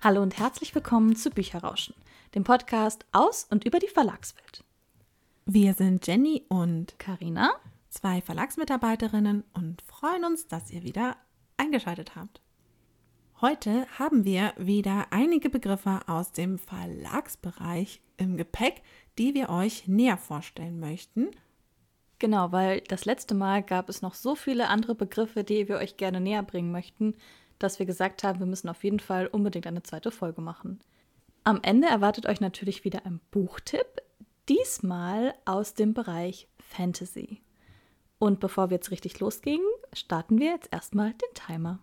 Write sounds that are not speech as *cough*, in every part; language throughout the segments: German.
Hallo und herzlich willkommen zu Bücherrauschen, dem Podcast aus und über die Verlagswelt. Wir sind Jenny und Karina, zwei Verlagsmitarbeiterinnen und freuen uns, dass ihr wieder eingeschaltet habt. Heute haben wir wieder einige Begriffe aus dem Verlagsbereich im Gepäck, die wir euch näher vorstellen möchten. Genau, weil das letzte Mal gab es noch so viele andere Begriffe, die wir euch gerne näher bringen möchten, dass wir gesagt haben, wir müssen auf jeden Fall unbedingt eine zweite Folge machen. Am Ende erwartet euch natürlich wieder ein Buchtipp, diesmal aus dem Bereich Fantasy. Und bevor wir jetzt richtig losgehen, starten wir jetzt erstmal den Timer.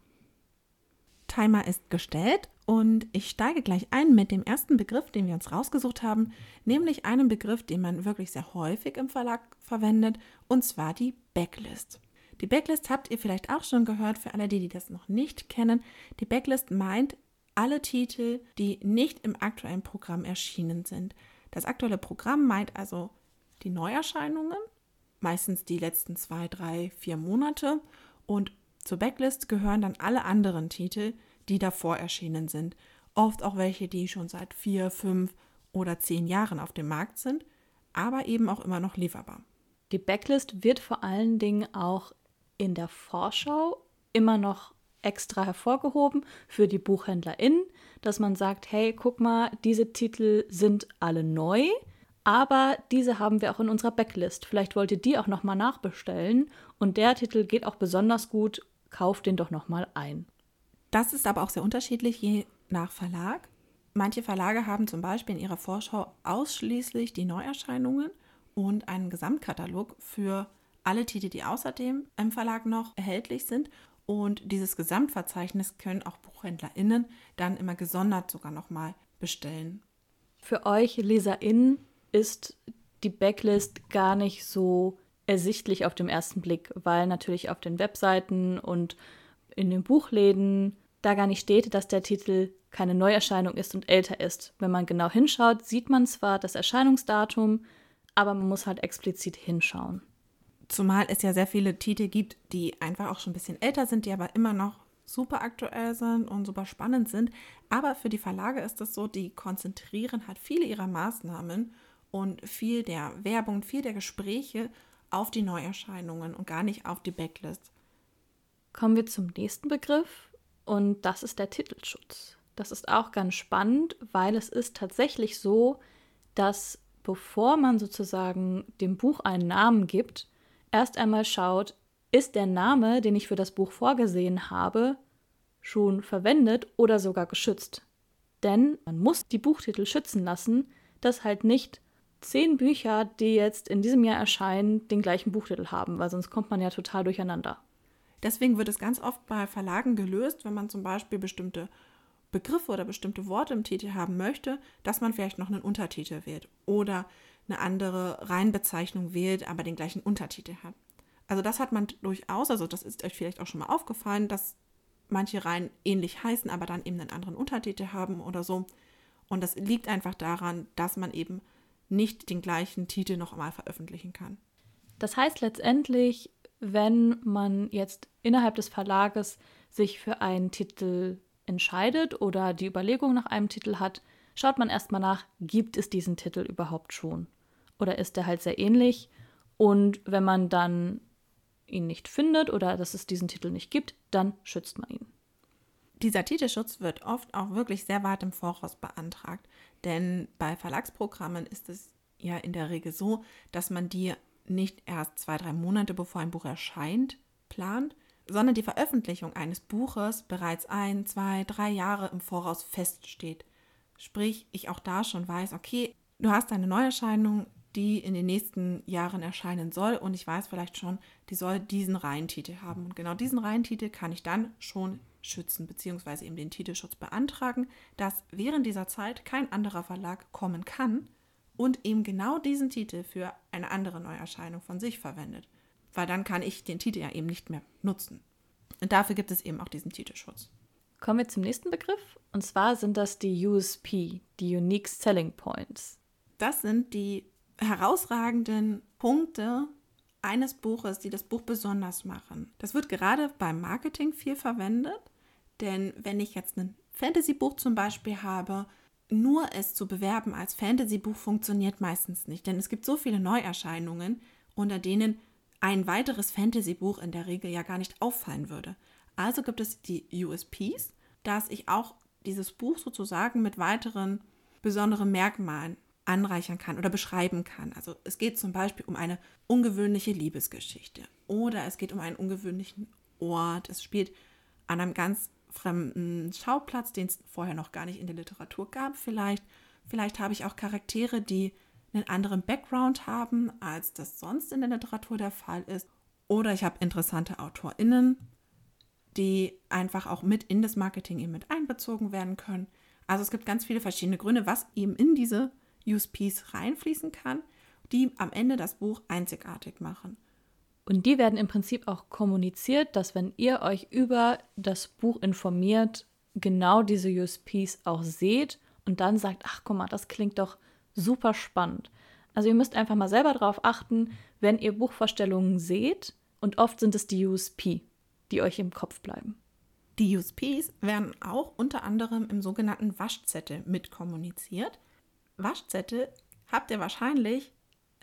Timer ist gestellt und ich steige gleich ein mit dem ersten Begriff, den wir uns rausgesucht haben, nämlich einem Begriff, den man wirklich sehr häufig im Verlag verwendet, und zwar die Backlist. Die Backlist habt ihr vielleicht auch schon gehört, für alle, die, die das noch nicht kennen. Die Backlist meint alle Titel, die nicht im aktuellen Programm erschienen sind. Das aktuelle Programm meint also die Neuerscheinungen, meistens die letzten zwei, drei, vier Monate. Und zur Backlist gehören dann alle anderen Titel, die davor erschienen sind. Oft auch welche, die schon seit vier, fünf oder zehn Jahren auf dem Markt sind, aber eben auch immer noch lieferbar. Die Backlist wird vor allen Dingen auch in der Vorschau immer noch extra hervorgehoben für die BuchhändlerInnen, dass man sagt, hey, guck mal, diese Titel sind alle neu, aber diese haben wir auch in unserer Backlist. Vielleicht wollt ihr die auch nochmal nachbestellen und der Titel geht auch besonders gut, kauft den doch nochmal ein. Das ist aber auch sehr unterschiedlich je nach Verlag. Manche Verlage haben zum Beispiel in ihrer Vorschau ausschließlich die Neuerscheinungen und einen Gesamtkatalog für alle Titel, die außerdem im Verlag noch erhältlich sind. Und dieses Gesamtverzeichnis können auch BuchhändlerInnen dann immer gesondert sogar nochmal bestellen. Für euch LeserInnen ist die Backlist gar nicht so ersichtlich auf den ersten Blick, weil natürlich auf den Webseiten und in den Buchläden da gar nicht steht, dass der Titel keine Neuerscheinung ist und älter ist. Wenn man genau hinschaut, sieht man zwar das Erscheinungsdatum, aber man muss halt explizit hinschauen. Zumal es ja sehr viele Titel gibt, die einfach auch schon ein bisschen älter sind, die aber immer noch super aktuell sind und super spannend sind. Aber für die Verlage ist es so, die konzentrieren halt viele ihrer Maßnahmen und viel der Werbung, viel der Gespräche auf die Neuerscheinungen und gar nicht auf die Backlist. Kommen wir zum nächsten Begriff und das ist der Titelschutz. Das ist auch ganz spannend, weil es ist tatsächlich so, dass bevor man sozusagen dem Buch einen Namen gibt, erst einmal schaut, ist der Name, den ich für das Buch vorgesehen habe, schon verwendet oder sogar geschützt. Denn man muss die Buchtitel schützen lassen, dass halt nicht zehn Bücher, die jetzt in diesem Jahr erscheinen, den gleichen Buchtitel haben, weil sonst kommt man ja total durcheinander. Deswegen wird es ganz oft bei Verlagen gelöst, wenn man zum Beispiel bestimmte Begriffe oder bestimmte Worte im Titel haben möchte, dass man vielleicht noch einen Untertitel wählt oder eine andere Reihenbezeichnung wählt, aber den gleichen Untertitel hat. Also das hat man durchaus, also das ist euch vielleicht auch schon mal aufgefallen, dass manche Reihen ähnlich heißen, aber dann eben einen anderen Untertitel haben oder so. Und das liegt einfach daran, dass man eben nicht den gleichen Titel noch einmal veröffentlichen kann. Das heißt letztendlich, wenn man jetzt innerhalb des Verlages sich für einen Titel entscheidet oder die Überlegung nach einem Titel hat, schaut man erstmal nach, gibt es diesen Titel überhaupt schon? Oder ist er halt sehr ähnlich? Und wenn man dann ihn nicht findet oder dass es diesen Titel nicht gibt, dann schützt man ihn. Dieser Titelschutz wird oft auch wirklich sehr weit im Voraus beantragt, denn bei Verlagsprogrammen ist es ja in der Regel so, dass man die nicht erst zwei, drei Monate bevor ein Buch erscheint plant, sondern die Veröffentlichung eines Buches bereits ein, zwei, drei Jahre im Voraus feststeht. Sprich, ich auch da schon weiß, okay, du hast eine Neuerscheinung, die in den nächsten Jahren erscheinen soll und ich weiß vielleicht schon, die soll diesen Reihentitel haben. Und genau diesen Reihentitel kann ich dann schon schützen, beziehungsweise eben den Titelschutz beantragen, dass während dieser Zeit kein anderer Verlag kommen kann und eben genau diesen Titel für eine andere Neuerscheinung von sich verwendet. Weil dann kann ich den Titel ja eben nicht mehr nutzen. Und dafür gibt es eben auch diesen Titelschutz. Kommen wir zum nächsten Begriff. Und zwar sind das die USP, die Unique Selling Points. Das sind die herausragenden Punkte eines Buches, die das Buch besonders machen. Das wird gerade beim Marketing viel verwendet, denn wenn ich jetzt einen Fantasy-Buch zum Beispiel habe, nur es zu bewerben als Fantasy-Buch funktioniert meistens nicht, denn es gibt so viele Neuerscheinungen, unter denen ein weiteres Fantasy-Buch in der Regel ja gar nicht auffallen würde. Also gibt es die USPs, dass ich auch dieses Buch sozusagen mit weiteren besonderen Merkmalen anreichern kann oder beschreiben kann. Also es geht zum Beispiel um eine ungewöhnliche Liebesgeschichte oder es geht um einen ungewöhnlichen Ort. Es spielt an einem ganz fremden Schauplatz, den es vorher noch gar nicht in der Literatur gab. Vielleicht, vielleicht habe ich auch Charaktere, die einen anderen Background haben, als das sonst in der Literatur der Fall ist. Oder ich habe interessante AutorInnen, die einfach auch mit in das Marketing eben mit einbezogen werden können. Also es gibt ganz viele verschiedene Gründe, was eben in diese USPs reinfließen kann, die am Ende das Buch einzigartig machen. Und die werden im Prinzip auch kommuniziert, dass wenn ihr euch über das Buch informiert, genau diese USPs auch seht und dann sagt, ach guck mal, das klingt doch super spannend. Also ihr müsst einfach mal selber darauf achten, wenn ihr Buchvorstellungen seht und oft sind es die USP, die euch im Kopf bleiben. Die USPs werden auch unter anderem im sogenannten Waschzettel mitkommuniziert. Waschzettel habt ihr wahrscheinlich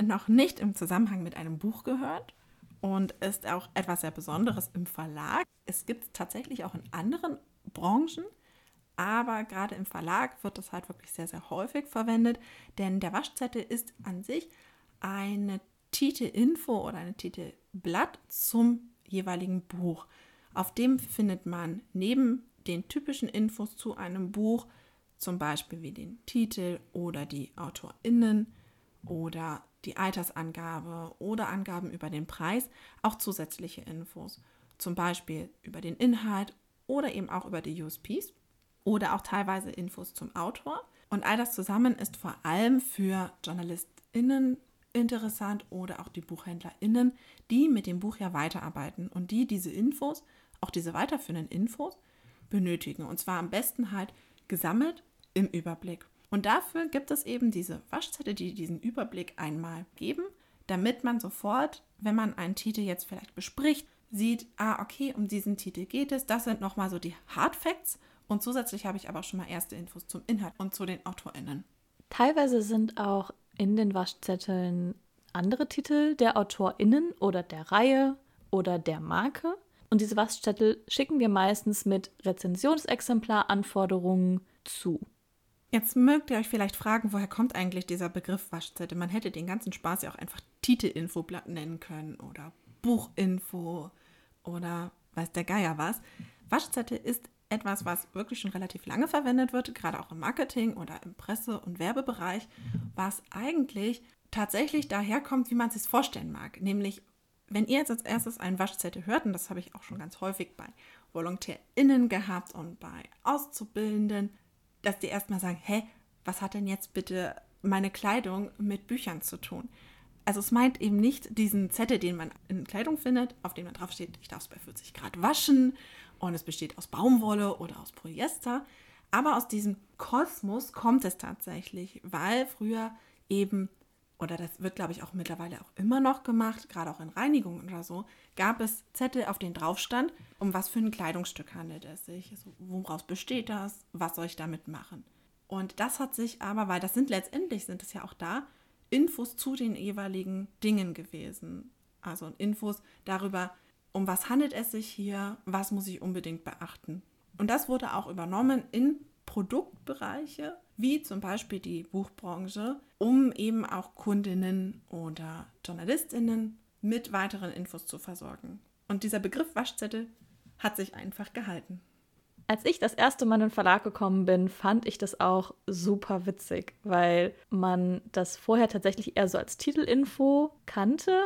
noch nicht im Zusammenhang mit einem Buch gehört und ist auch etwas sehr Besonderes im Verlag. Es gibt es tatsächlich auch in anderen Branchen, aber gerade im Verlag wird das halt wirklich sehr, sehr häufig verwendet, denn der Waschzettel ist an sich eine Titelinfo oder eine Titelblatt zum jeweiligen Buch. Auf dem findet man neben den typischen Infos zu einem Buch, zum Beispiel wie den Titel oder die AutorInnen oder die Altersangabe oder Angaben über den Preis, auch zusätzliche Infos, zum Beispiel über den Inhalt oder eben auch über die USPs oder auch teilweise Infos zum Autor. Und all das zusammen ist vor allem für JournalistInnen interessant oder auch die BuchhändlerInnen, die mit dem Buch ja weiterarbeiten und die diese Infos auch diese weiterführenden Infos benötigen. Und zwar am besten halt gesammelt im Überblick. Und dafür gibt es eben diese Waschzettel, die diesen Überblick einmal geben, damit man sofort, wenn man einen Titel jetzt vielleicht bespricht, sieht, ah, okay, um diesen Titel geht es. Das sind nochmal so die Hard Facts. Und zusätzlich habe ich aber auch schon mal erste Infos zum Inhalt und zu den AutorInnen. Teilweise sind auch in den Waschzetteln andere Titel der AutorInnen oder der Reihe oder der Marke. Und diese Waschzettel schicken wir meistens mit Rezensionsexemplaranforderungen zu. Jetzt mögt ihr euch vielleicht fragen, woher kommt eigentlich dieser Begriff Waschzettel? Man hätte den ganzen Spaß ja auch einfach Titelinfoblatt nennen können oder Buchinfo oder weiß der Geier was. Waschzettel ist etwas, was wirklich schon relativ lange verwendet wird, gerade auch im Marketing oder im Presse- und Werbebereich, was eigentlich tatsächlich daherkommt, wie man es sich vorstellen mag, nämlich wenn ihr jetzt als erstes einen Waschzettel hört, und das habe ich auch schon ganz häufig bei VolontärInnen gehabt und bei Auszubildenden, dass die erstmal sagen, hä, was hat denn jetzt bitte meine Kleidung mit Büchern zu tun? Also es meint eben nicht diesen Zettel, den man in Kleidung findet, auf dem man drauf steht, ich darf es bei 40 Grad waschen und es besteht aus Baumwolle oder aus Polyester. Aber aus diesem Kosmos kommt es tatsächlich, weil früher eben oder das wird, glaube ich, auch mittlerweile auch immer noch gemacht, gerade auch in Reinigungen oder so, gab es Zettel, auf denen drauf stand, um was für ein Kleidungsstück handelt es sich, also, woraus besteht das, was soll ich damit machen. Und das hat sich aber, weil das sind letztendlich, sind es ja auch da, Infos zu den jeweiligen Dingen gewesen. Also Infos darüber, um was handelt es sich hier, was muss ich unbedingt beachten. Und das wurde auch übernommen in Produktbereiche, wie zum Beispiel die Buchbranche, um eben auch Kundinnen oder Journalistinnen mit weiteren Infos zu versorgen. Und dieser Begriff Waschzettel hat sich einfach gehalten. Als ich das erste Mal in den Verlag gekommen bin, fand ich das auch super witzig, weil man das vorher tatsächlich eher so als Titelinfo kannte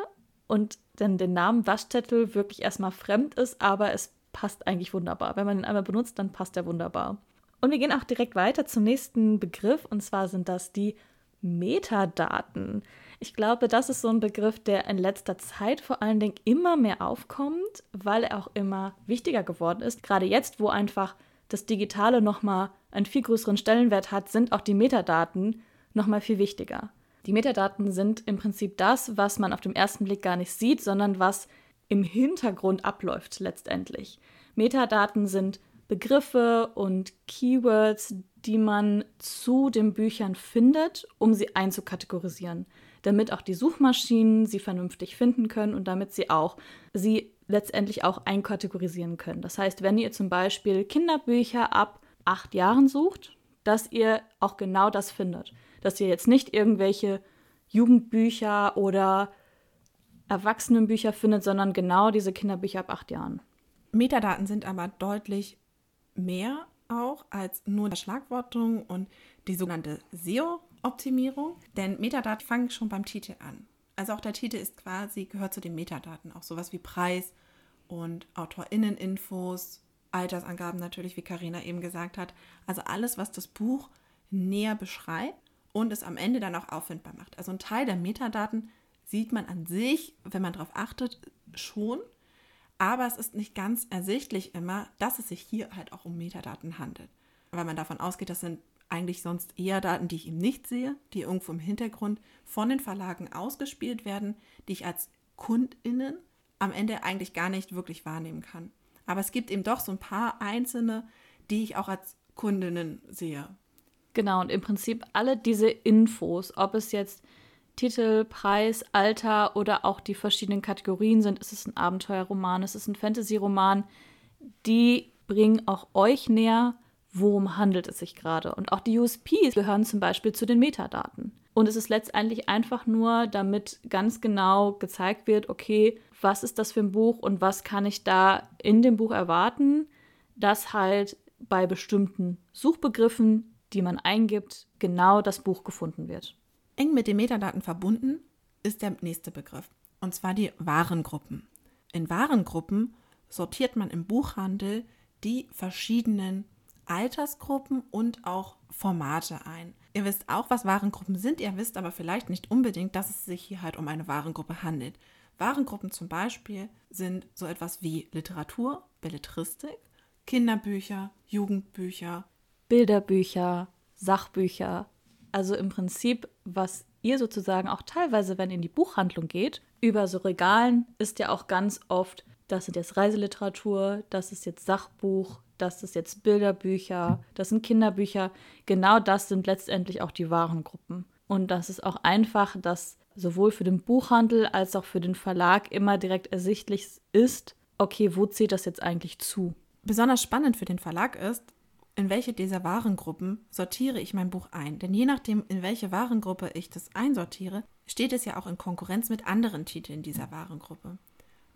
und dann den Namen Waschzettel wirklich erstmal fremd ist, aber es passt eigentlich wunderbar. Wenn man ihn einmal benutzt, dann passt er wunderbar. Und wir gehen auch direkt weiter zum nächsten Begriff und zwar sind das die Metadaten. Ich glaube, das ist so ein Begriff, der in letzter Zeit vor allen Dingen immer mehr aufkommt, weil er auch immer wichtiger geworden ist. Gerade jetzt, wo einfach das Digitale nochmal einen viel größeren Stellenwert hat, sind auch die Metadaten nochmal viel wichtiger. Die Metadaten sind im Prinzip das, was man auf dem ersten Blick gar nicht sieht, sondern was im Hintergrund abläuft letztendlich. Metadaten sind Begriffe und Keywords, die man zu den Büchern findet, um sie einzukategorisieren, damit auch die Suchmaschinen sie vernünftig finden können und damit sie auch sie letztendlich auch einkategorisieren können. Das heißt, wenn ihr zum Beispiel Kinderbücher ab acht Jahren sucht, dass ihr auch genau das findet. Dass ihr jetzt nicht irgendwelche Jugendbücher oder Erwachsenenbücher findet, sondern genau diese Kinderbücher ab acht Jahren. Metadaten sind aber deutlich mehr auch als nur die Schlagwortung und die sogenannte SEO-Optimierung, denn Metadaten fangen schon beim Titel an. Also auch der Titel ist quasi, gehört zu den Metadaten, auch sowas wie Preis und AutorInnen-Infos, Altersangaben natürlich, wie Karina eben gesagt hat. Also alles, was das Buch näher beschreibt und es am Ende dann auch auffindbar macht. Also ein Teil der Metadaten sieht man an sich, wenn man darauf achtet, schon. Aber es ist nicht ganz ersichtlich immer, dass es sich hier halt auch um Metadaten handelt. Weil man davon ausgeht, das sind eigentlich sonst eher Daten, die ich eben nicht sehe, die irgendwo im Hintergrund von den Verlagen ausgespielt werden, die ich als KundInnen am Ende eigentlich gar nicht wirklich wahrnehmen kann. Aber es gibt eben doch so ein paar einzelne, die ich auch als Kundinnen sehe. Genau, und im Prinzip alle diese Infos, ob es jetzt Titel, Preis, Alter oder auch die verschiedenen Kategorien sind. Ist es ein Abenteuerroman, ist es ein Fantasy-Roman? Die bringen auch euch näher, worum handelt es sich gerade. Und auch die USPs gehören zum Beispiel zu den Metadaten. Und es ist letztendlich einfach nur, damit ganz genau gezeigt wird, okay, was ist das für ein Buch und was kann ich da in dem Buch erwarten, dass halt bei bestimmten Suchbegriffen, die man eingibt, genau das Buch gefunden wird. Eng mit den Metadaten verbunden ist der nächste Begriff, und zwar die Warengruppen. In Warengruppen sortiert man im Buchhandel die verschiedenen Altersgruppen und auch Formate ein. Ihr wisst auch, was Warengruppen sind, ihr wisst aber vielleicht nicht unbedingt, dass es sich hier halt um eine Warengruppe handelt. Warengruppen zum Beispiel sind so etwas wie Literatur, Belletristik, Kinderbücher, Jugendbücher, Bilderbücher, Sachbücher, also im Prinzip, was ihr sozusagen auch teilweise, wenn ihr in die Buchhandlung geht, über so Regalen ist ja auch ganz oft, das sind jetzt Reiseliteratur, das ist jetzt Sachbuch, das ist jetzt Bilderbücher, das sind Kinderbücher. Genau das sind letztendlich auch die Warengruppen. Und das ist auch einfach, dass sowohl für den Buchhandel als auch für den Verlag immer direkt ersichtlich ist, okay, wo zählt das jetzt eigentlich zu? Besonders spannend für den Verlag ist, in welche dieser Warengruppen sortiere ich mein Buch ein. Denn je nachdem, in welche Warengruppe ich das einsortiere, steht es ja auch in Konkurrenz mit anderen Titeln dieser Warengruppe.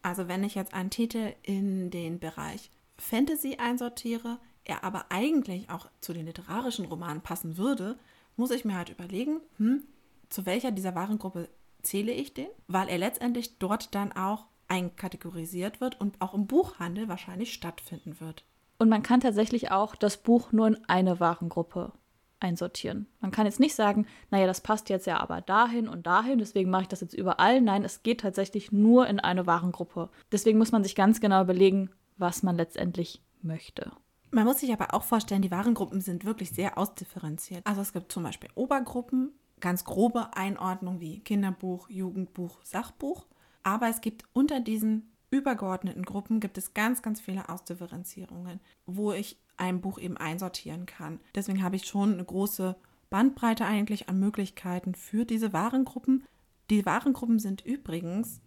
Also wenn ich jetzt einen Titel in den Bereich Fantasy einsortiere, er aber eigentlich auch zu den literarischen Romanen passen würde, muss ich mir halt überlegen, hm, zu welcher dieser Warengruppe zähle ich den, weil er letztendlich dort dann auch einkategorisiert wird und auch im Buchhandel wahrscheinlich stattfinden wird. Und man kann tatsächlich auch das Buch nur in eine Warengruppe einsortieren. Man kann jetzt nicht sagen, naja, das passt jetzt ja aber dahin und dahin, deswegen mache ich das jetzt überall. Nein, es geht tatsächlich nur in eine Warengruppe. Deswegen muss man sich ganz genau überlegen, was man letztendlich möchte. Man muss sich aber auch vorstellen, die Warengruppen sind wirklich sehr ausdifferenziert. Also es gibt zum Beispiel Obergruppen, ganz grobe Einordnung wie Kinderbuch, Jugendbuch, Sachbuch. Aber es gibt unter diesen übergeordneten Gruppen gibt es ganz, ganz viele Ausdifferenzierungen, wo ich ein Buch eben einsortieren kann. Deswegen habe ich schon eine große Bandbreite eigentlich an Möglichkeiten für diese Warengruppen. Die Warengruppen sind übrigens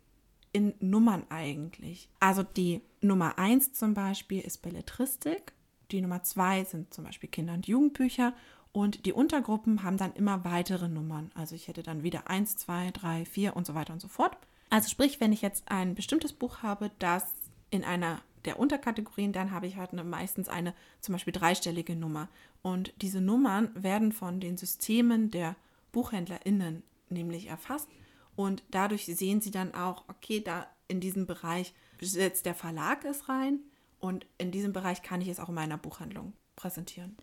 in Nummern eigentlich. Also die Nummer 1 zum Beispiel ist Belletristik, die Nummer 2 sind zum Beispiel Kinder- und Jugendbücher und die Untergruppen haben dann immer weitere Nummern. Also ich hätte dann wieder 1, 2, 3, 4 und so weiter und so fort. Also sprich, wenn ich jetzt ein bestimmtes Buch habe, das in einer der Unterkategorien, dann habe ich halt eine, meistens eine zum Beispiel dreistellige Nummer. Und diese Nummern werden von den Systemen der BuchhändlerInnen nämlich erfasst. Und dadurch sehen sie dann auch, okay, da in diesem Bereich setzt der Verlag es rein und in diesem Bereich kann ich es auch in meiner Buchhandlung präsentieren.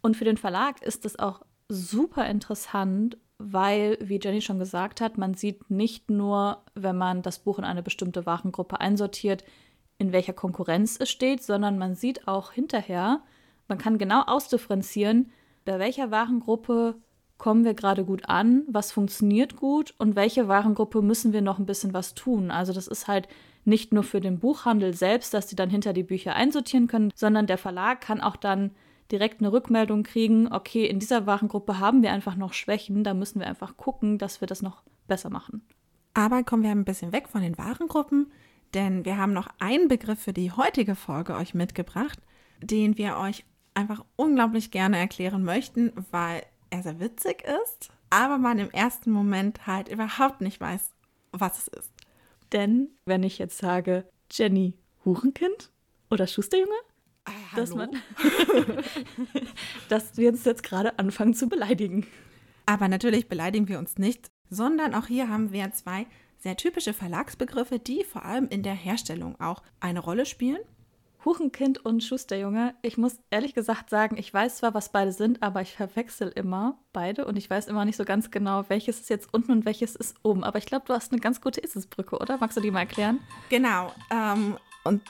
Und für den Verlag ist es auch super interessant, weil, wie Jenny schon gesagt hat, man sieht nicht nur, wenn man das Buch in eine bestimmte Warengruppe einsortiert, in welcher Konkurrenz es steht, sondern man sieht auch hinterher, man kann genau ausdifferenzieren, bei welcher Warengruppe kommen wir gerade gut an, was funktioniert gut und welche Warengruppe müssen wir noch ein bisschen was tun. Also das ist halt nicht nur für den Buchhandel selbst, dass sie dann hinter die Bücher einsortieren können, sondern der Verlag kann auch dann direkt eine Rückmeldung kriegen, okay, in dieser Warengruppe haben wir einfach noch Schwächen, da müssen wir einfach gucken, dass wir das noch besser machen. Aber kommen wir ein bisschen weg von den Warengruppen, denn wir haben noch einen Begriff für die heutige Folge euch mitgebracht, den wir euch einfach unglaublich gerne erklären möchten, weil er sehr witzig ist, aber man im ersten Moment halt überhaupt nicht weiß, was es ist. Denn wenn ich jetzt sage, Jenny Hurenkind oder Schusterjunge, dass, hallo? man, *laughs* dass wir uns jetzt gerade anfangen zu beleidigen. Aber natürlich beleidigen wir uns nicht, sondern auch hier haben wir zwei sehr typische Verlagsbegriffe, die vor allem in der Herstellung auch eine Rolle spielen. Hurenkind und Schusterjunge, ich muss ehrlich gesagt sagen, ich weiß zwar, was beide sind, aber ich verwechsel immer beide und ich weiß immer nicht so ganz genau, welches ist jetzt unten und welches ist oben. Aber ich glaube, du hast eine ganz gute Eselsbrücke, oder? Magst du die mal erklären? Genau. Ähm, und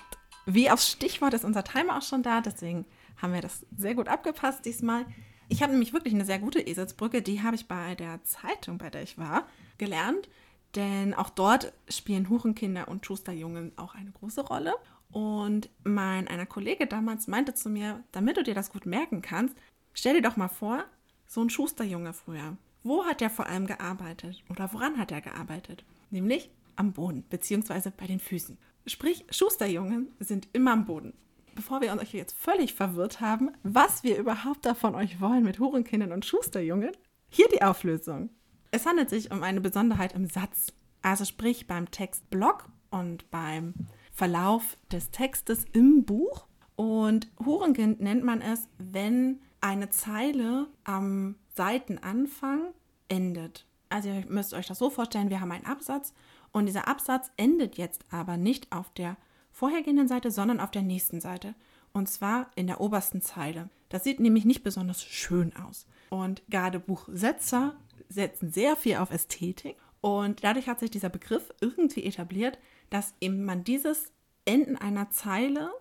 wie aufs Stichwort ist unser Timer auch schon da, deswegen haben wir das sehr gut abgepasst diesmal. Ich habe nämlich wirklich eine sehr gute Eselsbrücke, die habe ich bei der Zeitung, bei der ich war, gelernt. Denn auch dort spielen Hurenkinder und Schusterjungen auch eine große Rolle. Und mein einer Kollege damals meinte zu mir, damit du dir das gut merken kannst, stell dir doch mal vor, so ein Schusterjunge früher. Wo hat er vor allem gearbeitet? Oder woran hat er gearbeitet? Nämlich am Boden, beziehungsweise bei den Füßen. Sprich, Schusterjungen sind immer am Boden. Bevor wir uns jetzt völlig verwirrt haben, was wir überhaupt davon euch wollen mit Hurenkindern und Schusterjungen, hier die Auflösung. Es handelt sich um eine Besonderheit im Satz. Also sprich beim Textblock und beim Verlauf des Textes im Buch. Und Hurenkind nennt man es, wenn eine Zeile am Seitenanfang endet. Also ihr müsst euch das so vorstellen, wir haben einen Absatz und dieser Absatz endet jetzt aber nicht auf der vorhergehenden Seite, sondern auf der nächsten Seite. Und zwar in der obersten Zeile. Das sieht nämlich nicht besonders schön aus. Und gerade Buchsetzer setzen sehr viel auf Ästhetik. Und dadurch hat sich dieser Begriff irgendwie etabliert, dass eben man dieses Enden einer Zeile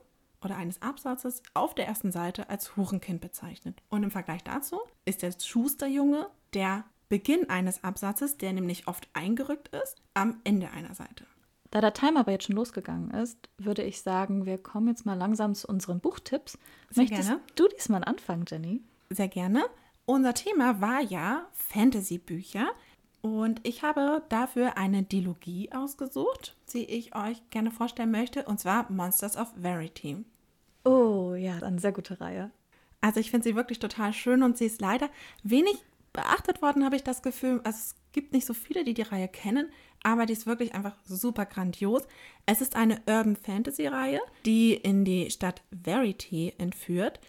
oder eines Absatzes auf der ersten Seite als Hurenkind bezeichnet. Und im Vergleich dazu ist der Schusterjunge der Beginn eines Absatzes, der nämlich oft eingerückt ist, am Ende einer Seite. Da der Timer aber jetzt schon losgegangen ist, würde ich sagen, wir kommen jetzt mal langsam zu unseren Buchtipps. Sehr Möchtest gerne. du diesmal anfangen, Jenny? Sehr gerne. Unser Thema war ja Fantasy-Bücher. Und ich habe dafür eine Dilogie ausgesucht, die ich euch gerne vorstellen möchte, und zwar Monsters of Verity. Oh ja, eine sehr gute Reihe. Also ich finde sie wirklich total schön und sie ist leider wenig beachtet worden, habe ich das Gefühl. Also es gibt nicht so viele, die die Reihe kennen, aber die ist wirklich einfach super grandios. Es ist eine Urban Fantasy Reihe, die in die Stadt Verity entführt.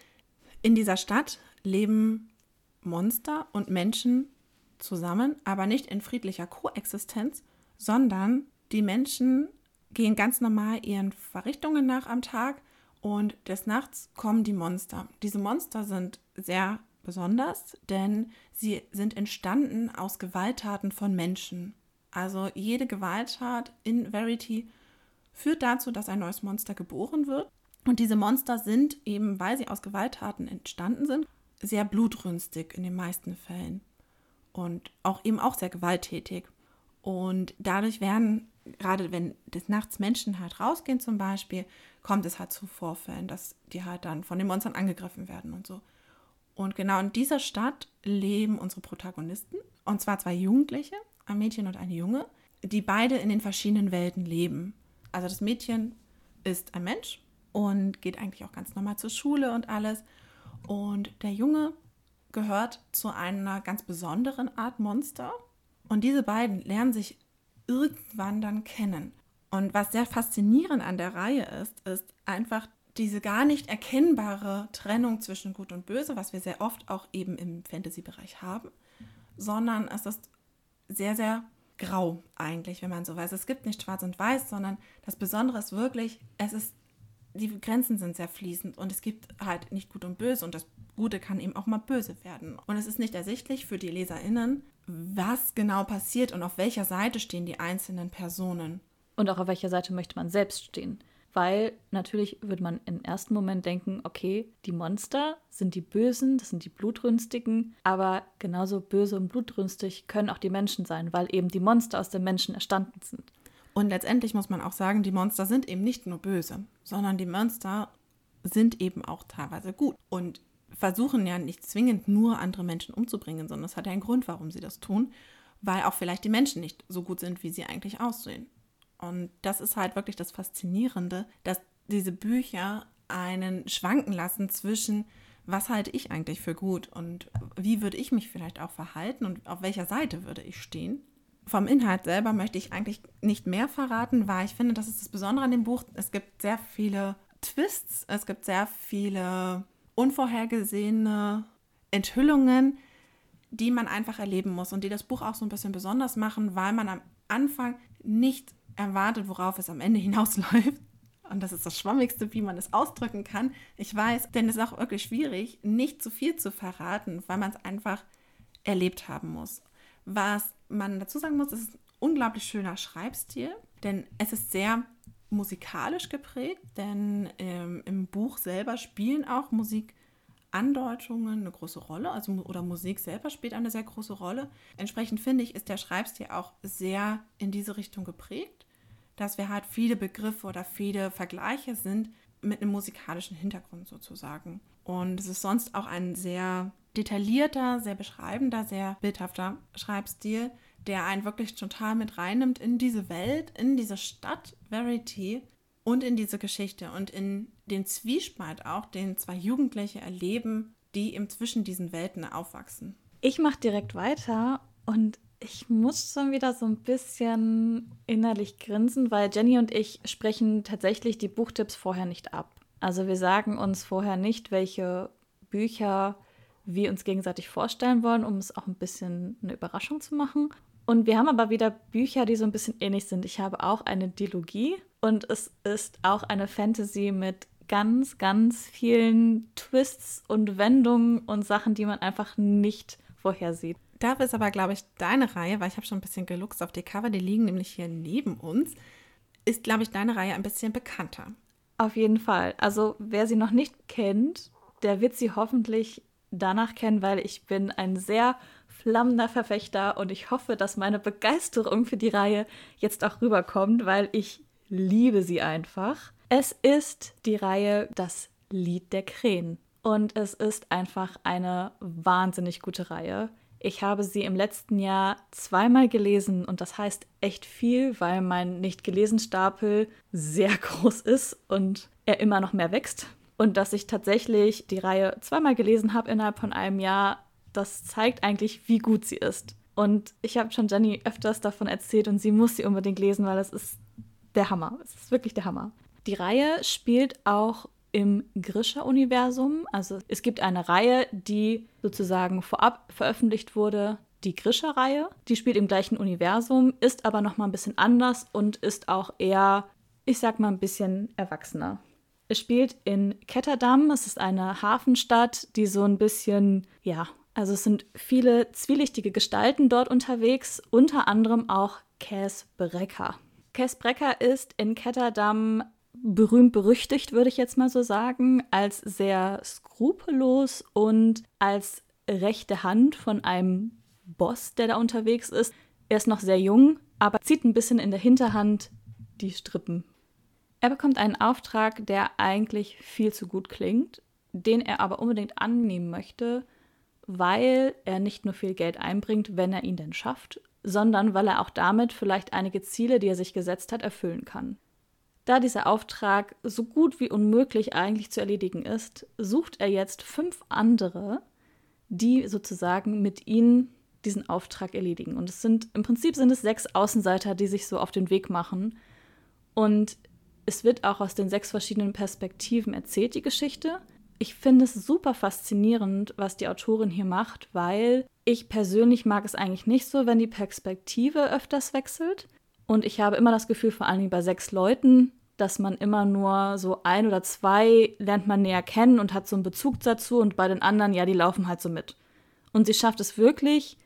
In dieser Stadt leben Monster und Menschen zusammen, aber nicht in friedlicher Koexistenz, sondern die Menschen gehen ganz normal ihren Verrichtungen nach am Tag und des Nachts kommen die Monster. Diese Monster sind sehr besonders, denn sie sind entstanden aus Gewalttaten von Menschen. Also jede Gewalttat in Verity führt dazu, dass ein neues Monster geboren wird. Und diese Monster sind eben, weil sie aus Gewalttaten entstanden sind, sehr blutrünstig in den meisten Fällen und auch eben auch sehr gewalttätig. Und dadurch werden, gerade wenn des Nachts Menschen halt rausgehen zum Beispiel, kommt es halt zu Vorfällen, dass die halt dann von den Monstern angegriffen werden und so. Und genau in dieser Stadt leben unsere Protagonisten, und zwar zwei Jugendliche, ein Mädchen und eine Junge, die beide in den verschiedenen Welten leben. Also das Mädchen ist ein Mensch und geht eigentlich auch ganz normal zur Schule und alles. Und der Junge gehört zu einer ganz besonderen Art Monster. Und diese beiden lernen sich irgendwann dann kennen. Und was sehr faszinierend an der Reihe ist, ist einfach diese gar nicht erkennbare Trennung zwischen Gut und Böse, was wir sehr oft auch eben im Fantasy-Bereich haben, sondern es ist sehr, sehr grau eigentlich, wenn man so weiß. Es gibt nicht schwarz und weiß, sondern das Besondere ist wirklich, es ist, die Grenzen sind sehr fließend und es gibt halt nicht gut und böse und das Gute kann eben auch mal böse werden. Und es ist nicht ersichtlich für die LeserInnen, was genau passiert und auf welcher Seite stehen die einzelnen Personen. Und auch auf welcher Seite möchte man selbst stehen. Weil natürlich würde man im ersten Moment denken, okay, die Monster sind die Bösen, das sind die Blutrünstigen, aber genauso böse und blutrünstig können auch die Menschen sein, weil eben die Monster aus den Menschen erstanden sind. Und letztendlich muss man auch sagen, die Monster sind eben nicht nur böse, sondern die Monster sind eben auch teilweise gut und versuchen ja nicht zwingend nur andere Menschen umzubringen, sondern es hat ja einen Grund, warum sie das tun, weil auch vielleicht die Menschen nicht so gut sind, wie sie eigentlich aussehen. Und das ist halt wirklich das Faszinierende, dass diese Bücher einen schwanken lassen zwischen, was halte ich eigentlich für gut und wie würde ich mich vielleicht auch verhalten und auf welcher Seite würde ich stehen. Vom Inhalt selber möchte ich eigentlich nicht mehr verraten, weil ich finde, das ist das Besondere an dem Buch. Es gibt sehr viele Twists, es gibt sehr viele unvorhergesehene Enthüllungen, die man einfach erleben muss und die das Buch auch so ein bisschen besonders machen, weil man am Anfang nicht erwartet, worauf es am Ende *laughs* hinausläuft. Und das ist das Schwammigste, wie man es ausdrücken kann. Ich weiß, denn es ist auch wirklich schwierig, nicht zu viel zu verraten, weil man es einfach erlebt haben muss. Was man dazu sagen muss, ist ein unglaublich schöner Schreibstil, denn es ist sehr musikalisch geprägt, denn ähm, im Buch selber spielen auch Musikandeutungen eine große Rolle, also oder Musik selber spielt eine sehr große Rolle. Entsprechend finde ich, ist der Schreibstil auch sehr in diese Richtung geprägt, dass wir halt viele Begriffe oder viele Vergleiche sind mit einem musikalischen Hintergrund sozusagen. Und es ist sonst auch ein sehr detaillierter, sehr beschreibender, sehr bildhafter Schreibstil, der einen wirklich total mit reinnimmt in diese Welt, in diese Stadt Verity und in diese Geschichte und in den Zwiespalt auch, den zwei Jugendliche erleben, die eben zwischen diesen Welten aufwachsen. Ich mache direkt weiter und ich muss schon wieder so ein bisschen innerlich grinsen, weil Jenny und ich sprechen tatsächlich die Buchtipps vorher nicht ab. Also wir sagen uns vorher nicht, welche Bücher wir uns gegenseitig vorstellen wollen, um es auch ein bisschen eine Überraschung zu machen. Und wir haben aber wieder Bücher, die so ein bisschen ähnlich sind. Ich habe auch eine Dilogie und es ist auch eine Fantasy mit ganz, ganz vielen Twists und Wendungen und Sachen, die man einfach nicht vorhersieht. Dafür ist aber, glaube ich, deine Reihe, weil ich habe schon ein bisschen geluchst auf die Cover, die liegen nämlich hier neben uns, ist, glaube ich, deine Reihe ein bisschen bekannter. Auf jeden Fall. Also wer sie noch nicht kennt, der wird sie hoffentlich danach kennen, weil ich bin ein sehr flammender Verfechter und ich hoffe, dass meine Begeisterung für die Reihe jetzt auch rüberkommt, weil ich liebe sie einfach. Es ist die Reihe Das Lied der Krähen und es ist einfach eine wahnsinnig gute Reihe. Ich habe sie im letzten Jahr zweimal gelesen und das heißt echt viel, weil mein nicht gelesen Stapel sehr *laughs* groß ist und er immer noch mehr wächst. Und dass ich tatsächlich die Reihe zweimal gelesen habe innerhalb von einem Jahr, das zeigt eigentlich, wie gut sie ist. Und ich habe schon Jenny öfters davon erzählt und sie muss sie unbedingt lesen, weil es ist der Hammer. Es ist wirklich der Hammer. Die Reihe spielt auch im Grisha-Universum. Also es gibt eine Reihe, die sozusagen vorab veröffentlicht wurde, die Grisha-Reihe. Die spielt im gleichen Universum, ist aber noch mal ein bisschen anders und ist auch eher, ich sag mal, ein bisschen erwachsener. Es spielt in Ketterdam. Es ist eine Hafenstadt, die so ein bisschen, ja, also es sind viele zwielichtige Gestalten dort unterwegs, unter anderem auch Cass Brecker. Cass Brecker ist in Ketterdam berühmt berüchtigt, würde ich jetzt mal so sagen, als sehr skrupellos und als rechte Hand von einem Boss, der da unterwegs ist. Er ist noch sehr jung, aber zieht ein bisschen in der Hinterhand die Strippen. Er bekommt einen Auftrag, der eigentlich viel zu gut klingt, den er aber unbedingt annehmen möchte, weil er nicht nur viel Geld einbringt, wenn er ihn denn schafft, sondern weil er auch damit vielleicht einige Ziele, die er sich gesetzt hat, erfüllen kann. Da dieser Auftrag so gut wie unmöglich eigentlich zu erledigen ist, sucht er jetzt fünf andere, die sozusagen mit ihm diesen Auftrag erledigen. Und es sind im Prinzip sind es sechs Außenseiter, die sich so auf den Weg machen. Und es wird auch aus den sechs verschiedenen Perspektiven erzählt, die Geschichte ich finde es super faszinierend, was die Autorin hier macht, weil ich persönlich mag es eigentlich nicht so, wenn die Perspektive öfters wechselt. Und ich habe immer das Gefühl, vor allem bei sechs Leuten, dass man immer nur so ein oder zwei lernt man näher kennen und hat so einen Bezug dazu und bei den anderen, ja, die laufen halt so mit. Und sie schafft es wirklich,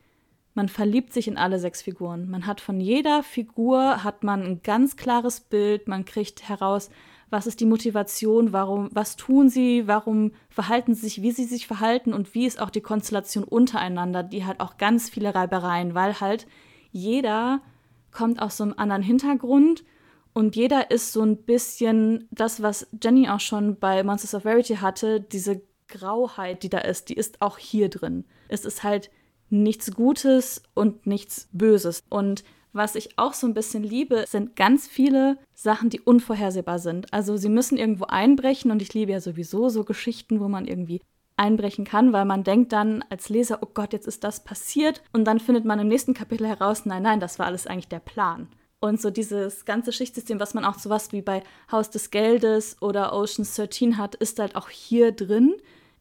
man verliebt sich in alle sechs Figuren. Man hat von jeder Figur hat man ein ganz klares Bild, man kriegt heraus, was ist die Motivation, warum, was tun sie, warum verhalten sie sich, wie sie sich verhalten und wie ist auch die Konstellation untereinander, die hat auch ganz viele Reibereien, weil halt jeder kommt aus so einem anderen Hintergrund und jeder ist so ein bisschen das, was Jenny auch schon bei Monsters of Verity hatte, diese Grauheit, die da ist, die ist auch hier drin. Es ist halt nichts Gutes und nichts Böses. Und was ich auch so ein bisschen liebe, sind ganz viele Sachen, die unvorhersehbar sind. Also sie müssen irgendwo einbrechen und ich liebe ja sowieso so Geschichten, wo man irgendwie einbrechen kann, weil man denkt dann als Leser, oh Gott, jetzt ist das passiert und dann findet man im nächsten Kapitel heraus, nein, nein, das war alles eigentlich der Plan. Und so dieses ganze Schichtsystem, was man auch sowas wie bei Haus des Geldes oder Oceans 13 hat, ist halt auch hier drin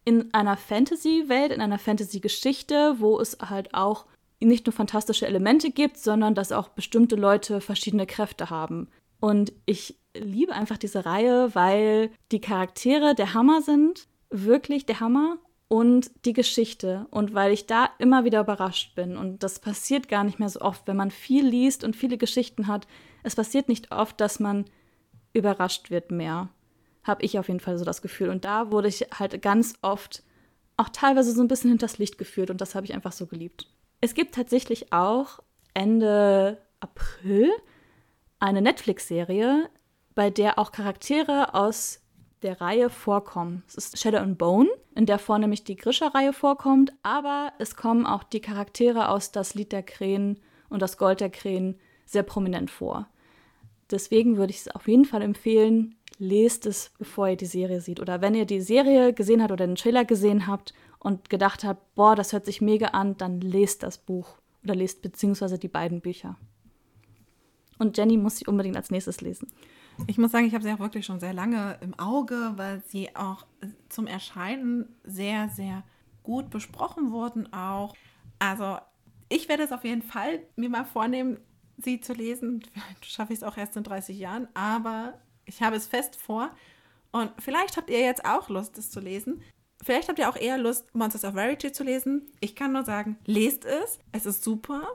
in einer Fantasy-Welt, in einer Fantasy-Geschichte, wo es halt auch nicht nur fantastische Elemente gibt, sondern dass auch bestimmte Leute verschiedene Kräfte haben. Und ich liebe einfach diese Reihe, weil die Charaktere der Hammer sind, wirklich der Hammer und die Geschichte und weil ich da immer wieder überrascht bin und das passiert gar nicht mehr so oft, wenn man viel liest und viele Geschichten hat. Es passiert nicht oft, dass man überrascht wird mehr. Habe ich auf jeden Fall so das Gefühl und da wurde ich halt ganz oft auch teilweise so ein bisschen hinters Licht geführt und das habe ich einfach so geliebt. Es gibt tatsächlich auch Ende April eine Netflix-Serie, bei der auch Charaktere aus der Reihe vorkommen. Es ist Shadow and Bone, in der vorne nämlich die Grisha-Reihe vorkommt, aber es kommen auch die Charaktere aus Das Lied der Krähen und Das Gold der Krähen sehr prominent vor. Deswegen würde ich es auf jeden Fall empfehlen, lest es, bevor ihr die Serie seht. Oder wenn ihr die Serie gesehen habt oder den Trailer gesehen habt und gedacht habt, boah, das hört sich mega an, dann lest das Buch oder lest beziehungsweise die beiden Bücher. Und Jenny muss sie unbedingt als nächstes lesen. Ich muss sagen, ich habe sie auch wirklich schon sehr lange im Auge, weil sie auch zum Erscheinen sehr, sehr gut besprochen wurden auch. Also ich werde es auf jeden Fall mir mal vornehmen, sie zu lesen. Vielleicht schaffe ich es auch erst in 30 Jahren, aber ich habe es fest vor. Und vielleicht habt ihr jetzt auch Lust, es zu lesen. Vielleicht habt ihr auch eher Lust, Monsters of Verity zu lesen. Ich kann nur sagen, lest es. Es ist super.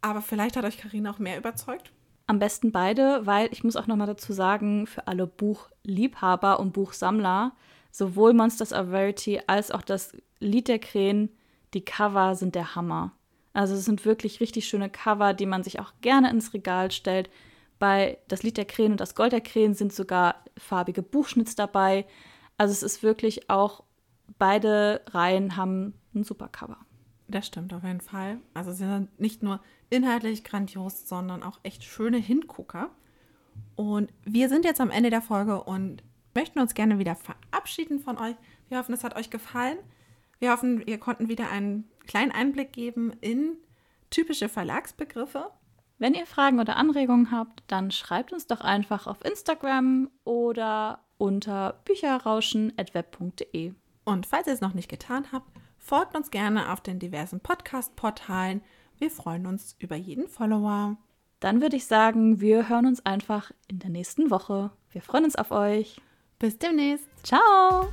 Aber vielleicht hat euch Karina auch mehr überzeugt. Am besten beide, weil ich muss auch noch mal dazu sagen, für alle Buchliebhaber und Buchsammler, sowohl Monsters of Verity als auch das Lied der Krähen, die Cover sind der Hammer. Also es sind wirklich richtig schöne Cover, die man sich auch gerne ins Regal stellt. Bei das Lied der Krähen und das Gold der Krähen sind sogar farbige Buchschnitz dabei. Also es ist wirklich auch, beide Reihen haben ein super Cover. Das stimmt auf jeden Fall. Also sie sind nicht nur inhaltlich grandios, sondern auch echt schöne Hingucker. Und wir sind jetzt am Ende der Folge und möchten uns gerne wieder verabschieden von euch. Wir hoffen, es hat euch gefallen. Wir hoffen, wir konnten wieder einen kleinen Einblick geben in typische Verlagsbegriffe. Wenn ihr Fragen oder Anregungen habt, dann schreibt uns doch einfach auf Instagram oder unter bücherrauschen.web.de. Und falls ihr es noch nicht getan habt, folgt uns gerne auf den diversen Podcast-Portalen wir freuen uns über jeden Follower. Dann würde ich sagen, wir hören uns einfach in der nächsten Woche. Wir freuen uns auf euch. Bis demnächst. Ciao.